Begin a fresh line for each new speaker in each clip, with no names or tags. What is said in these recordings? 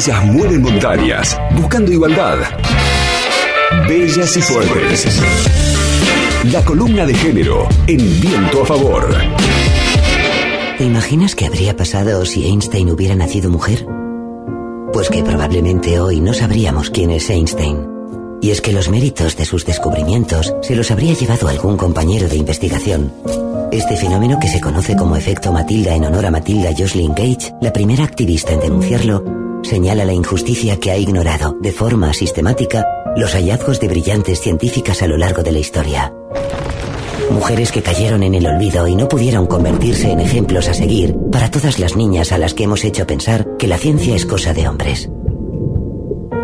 Ellas mueven montañas, buscando igualdad. Bellas y fuertes. La columna de género en viento a favor.
¿Te imaginas qué habría pasado si Einstein hubiera nacido mujer? Pues que probablemente hoy no sabríamos quién es Einstein. Y es que los méritos de sus descubrimientos se los habría llevado algún compañero de investigación. Este fenómeno que se conoce como efecto Matilda en honor a Matilda Jocelyn Gage, la primera activista en denunciarlo, señala la injusticia que ha ignorado de forma sistemática los hallazgos de brillantes científicas a lo largo de la historia. Mujeres que cayeron en el olvido y no pudieron convertirse en ejemplos a seguir para todas las niñas a las que hemos hecho pensar que la ciencia es cosa de hombres.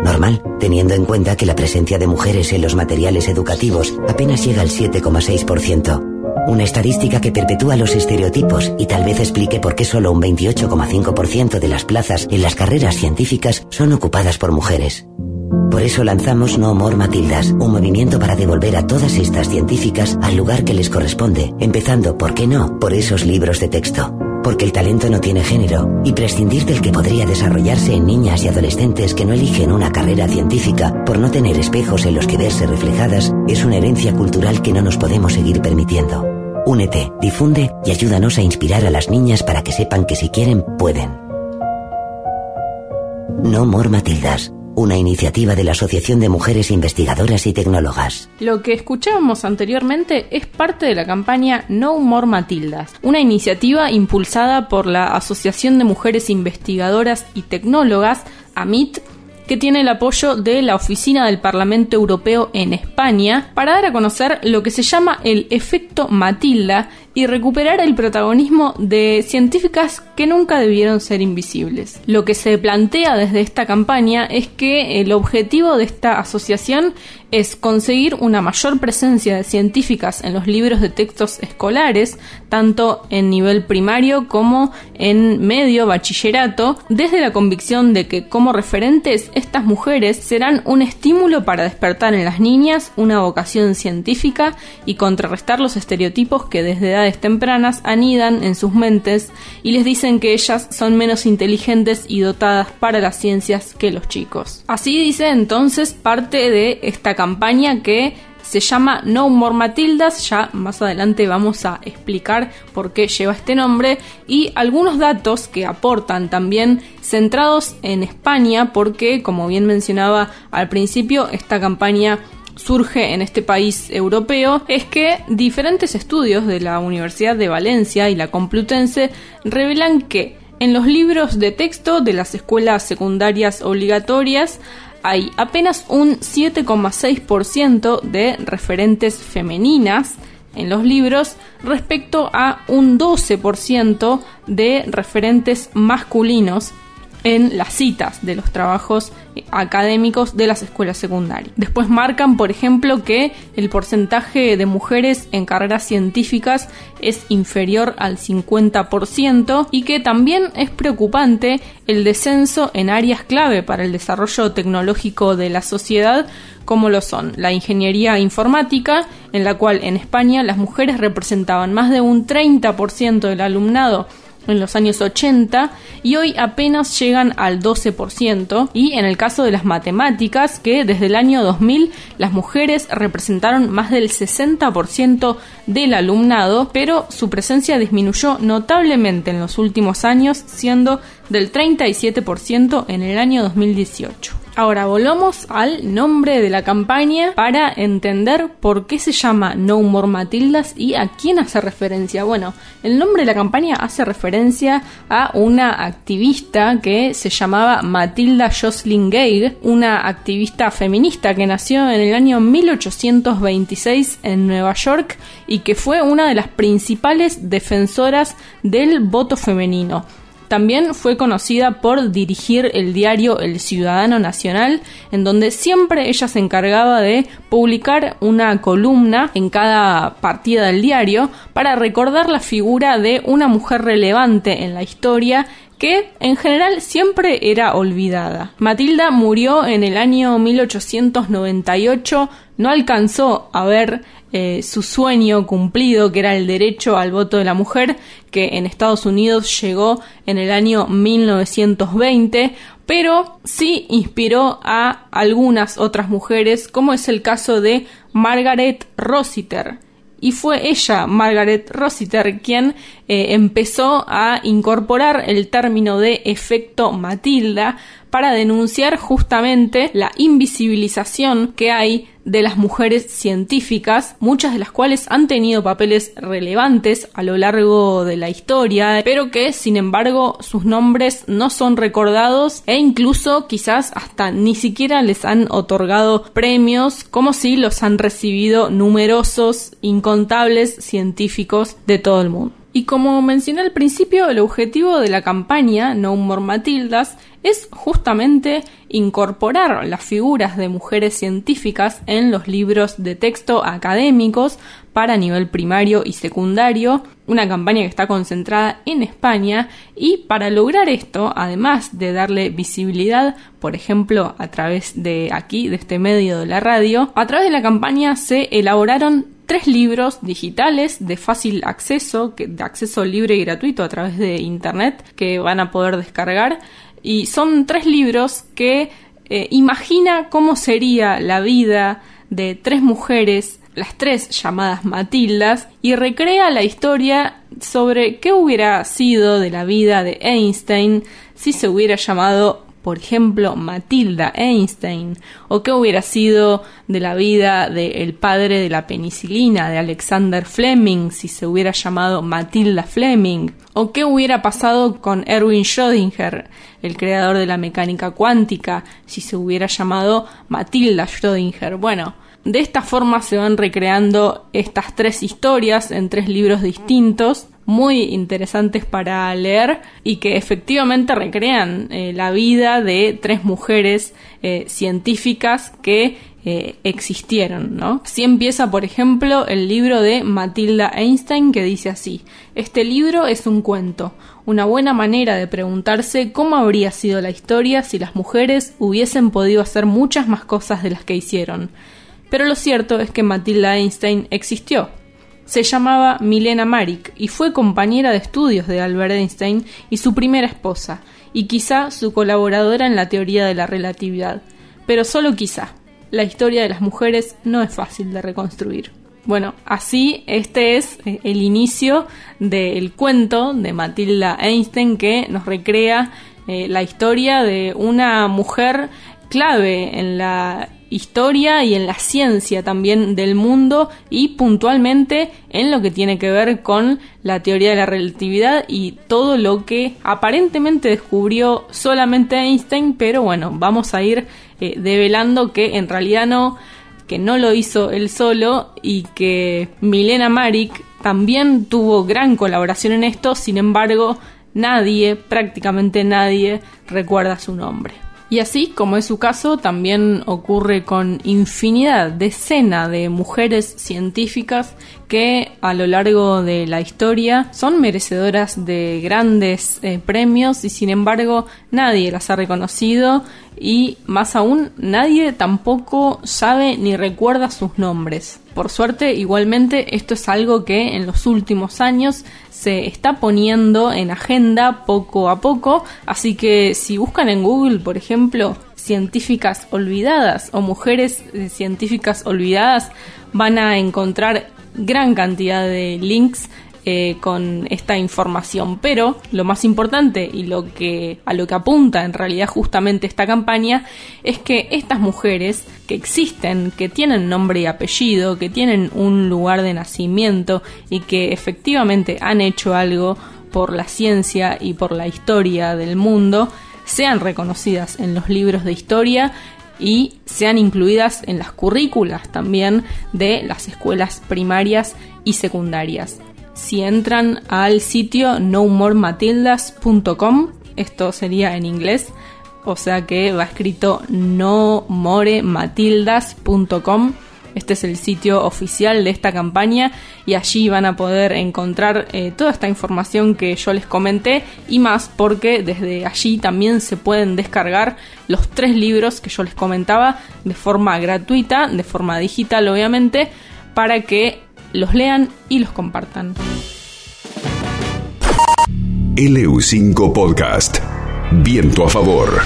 Normal, teniendo en cuenta que la presencia de mujeres en los materiales educativos apenas llega al 7,6%. Una estadística que perpetúa los estereotipos y tal vez explique por qué solo un 28,5% de las plazas en las carreras científicas son ocupadas por mujeres. Por eso lanzamos No More Matildas, un movimiento para devolver a todas estas científicas al lugar que les corresponde, empezando, ¿por qué no?, por esos libros de texto. Porque el talento no tiene género y prescindir del que podría desarrollarse en niñas y adolescentes que no eligen una carrera científica por no tener espejos en los que verse reflejadas es una herencia cultural que no nos podemos seguir permitiendo. Únete, difunde y ayúdanos a inspirar a las niñas para que sepan que si quieren, pueden. No More Matildas una iniciativa de la Asociación de Mujeres Investigadoras y Tecnólogas.
Lo que escuchábamos anteriormente es parte de la campaña No More Matildas, una iniciativa impulsada por la Asociación de Mujeres Investigadoras y Tecnólogas, AMIT, que tiene el apoyo de la Oficina del Parlamento Europeo en España para dar a conocer lo que se llama el efecto Matilda y recuperar el protagonismo de científicas que nunca debieron ser invisibles. Lo que se plantea desde esta campaña es que el objetivo de esta asociación es conseguir una mayor presencia de científicas en los libros de textos escolares, tanto en nivel primario como en medio bachillerato, desde la convicción de que como referentes estas mujeres serán un estímulo para despertar en las niñas una vocación científica y contrarrestar los estereotipos que desde edad tempranas anidan en sus mentes y les dicen que ellas son menos inteligentes y dotadas para las ciencias que los chicos. Así dice entonces parte de esta campaña que se llama No More Matildas, ya más adelante vamos a explicar por qué lleva este nombre y algunos datos que aportan también centrados en España porque como bien mencionaba al principio esta campaña surge en este país europeo es que diferentes estudios de la Universidad de Valencia y la Complutense revelan que en los libros de texto de las escuelas secundarias obligatorias hay apenas un 7,6% de referentes femeninas en los libros respecto a un 12% de referentes masculinos en las citas de los trabajos académicos de las escuelas secundarias. Después marcan, por ejemplo, que el porcentaje de mujeres en carreras científicas es inferior al 50% y que también es preocupante el descenso en áreas clave para el desarrollo tecnológico de la sociedad como lo son la ingeniería informática, en la cual en España las mujeres representaban más de un 30% del alumnado en los años 80 y hoy apenas llegan al 12% y en el caso de las matemáticas que desde el año 2000 las mujeres representaron más del 60% del alumnado pero su presencia disminuyó notablemente en los últimos años siendo del 37% en el año 2018. Ahora volvamos al nombre de la campaña para entender por qué se llama No More Matildas y a quién hace referencia. Bueno, el nombre de la campaña hace referencia a una activista que se llamaba Matilda Jocelyn Gay, una activista feminista que nació en el año 1826 en Nueva York y que fue una de las principales defensoras del voto femenino. También fue conocida por dirigir el diario El Ciudadano Nacional, en donde siempre ella se encargaba de publicar una columna en cada partida del diario para recordar la figura de una mujer relevante en la historia que en general siempre era olvidada. Matilda murió en el año 1898, no alcanzó a ver eh, su sueño cumplido, que era el derecho al voto de la mujer, que en Estados Unidos llegó en el año 1920, pero sí inspiró a algunas otras mujeres, como es el caso de Margaret Rossiter, y fue ella, Margaret Rossiter, quien eh, empezó a incorporar el término de efecto Matilda para denunciar justamente la invisibilización que hay de las mujeres científicas, muchas de las cuales han tenido papeles relevantes a lo largo de la historia, pero que sin embargo sus nombres no son recordados e incluso quizás hasta ni siquiera les han otorgado premios como si los han recibido numerosos, incontables científicos de todo el mundo. Y como mencioné al principio, el objetivo de la campaña No More Matildas es justamente incorporar las figuras de mujeres científicas en los libros de texto académicos para nivel primario y secundario, una campaña que está concentrada en España. Y para lograr esto, además de darle visibilidad, por ejemplo, a través de aquí, de este medio de la radio, a través de la campaña se elaboraron tres libros digitales de fácil acceso, de acceso libre y gratuito a través de internet que van a poder descargar. Y son tres libros que eh, imagina cómo sería la vida de tres mujeres, las tres llamadas Matildas, y recrea la historia sobre qué hubiera sido de la vida de Einstein si se hubiera llamado por ejemplo, Matilda Einstein, o qué hubiera sido de la vida del padre de la penicilina, de Alexander Fleming, si se hubiera llamado Matilda Fleming, o qué hubiera pasado con Erwin Schrödinger, el creador de la mecánica cuántica, si se hubiera llamado Matilda Schrödinger. Bueno, de esta forma se van recreando estas tres historias en tres libros distintos muy interesantes para leer y que efectivamente recrean eh, la vida de tres mujeres eh, científicas que eh, existieron, ¿no? Así empieza, por ejemplo, el libro de Matilda Einstein que dice así: Este libro es un cuento, una buena manera de preguntarse cómo habría sido la historia si las mujeres hubiesen podido hacer muchas más cosas de las que hicieron. Pero lo cierto es que Matilda Einstein existió se llamaba Milena Marik y fue compañera de estudios de Albert Einstein y su primera esposa, y quizá su colaboradora en la teoría de la relatividad. Pero solo quizá. La historia de las mujeres no es fácil de reconstruir. Bueno, así este es eh, el inicio del cuento de Matilda Einstein que nos recrea eh, la historia de una mujer clave en la historia y en la ciencia también del mundo y puntualmente en lo que tiene que ver con la teoría de la relatividad y todo lo que aparentemente descubrió solamente Einstein, pero bueno, vamos a ir eh, develando que en realidad no, que no lo hizo él solo y que Milena Marik también tuvo gran colaboración en esto, sin embargo, nadie, prácticamente nadie, recuerda su nombre. Y así, como es su caso, también ocurre con infinidad, decena de mujeres científicas que a lo largo de la historia son merecedoras de grandes eh, premios y sin embargo nadie las ha reconocido y más aún nadie tampoco sabe ni recuerda sus nombres. Por suerte, igualmente, esto es algo que en los últimos años se está poniendo en agenda poco a poco, así que si buscan en Google, por ejemplo, científicas olvidadas o mujeres eh, científicas olvidadas, van a encontrar gran cantidad de links eh, con esta información. Pero lo más importante y a lo que apunta en realidad justamente esta campaña es que estas mujeres que existen, que tienen nombre y apellido, que tienen un lugar de nacimiento y que efectivamente han hecho algo por la ciencia y por la historia del mundo, sean reconocidas en los libros de historia y sean incluidas en las currículas también de las escuelas primarias y secundarias si entran al sitio nomorematildas.com, esto sería en inglés, o sea que va escrito nomorematildas.com, Este es el sitio oficial de esta campaña y allí van a poder encontrar eh, toda esta información que yo les comenté y más porque desde allí también se pueden descargar los tres libros que yo les comentaba de forma gratuita, de forma digital obviamente, para que los lean y los compartan.
LU5 Podcast. Viento a favor.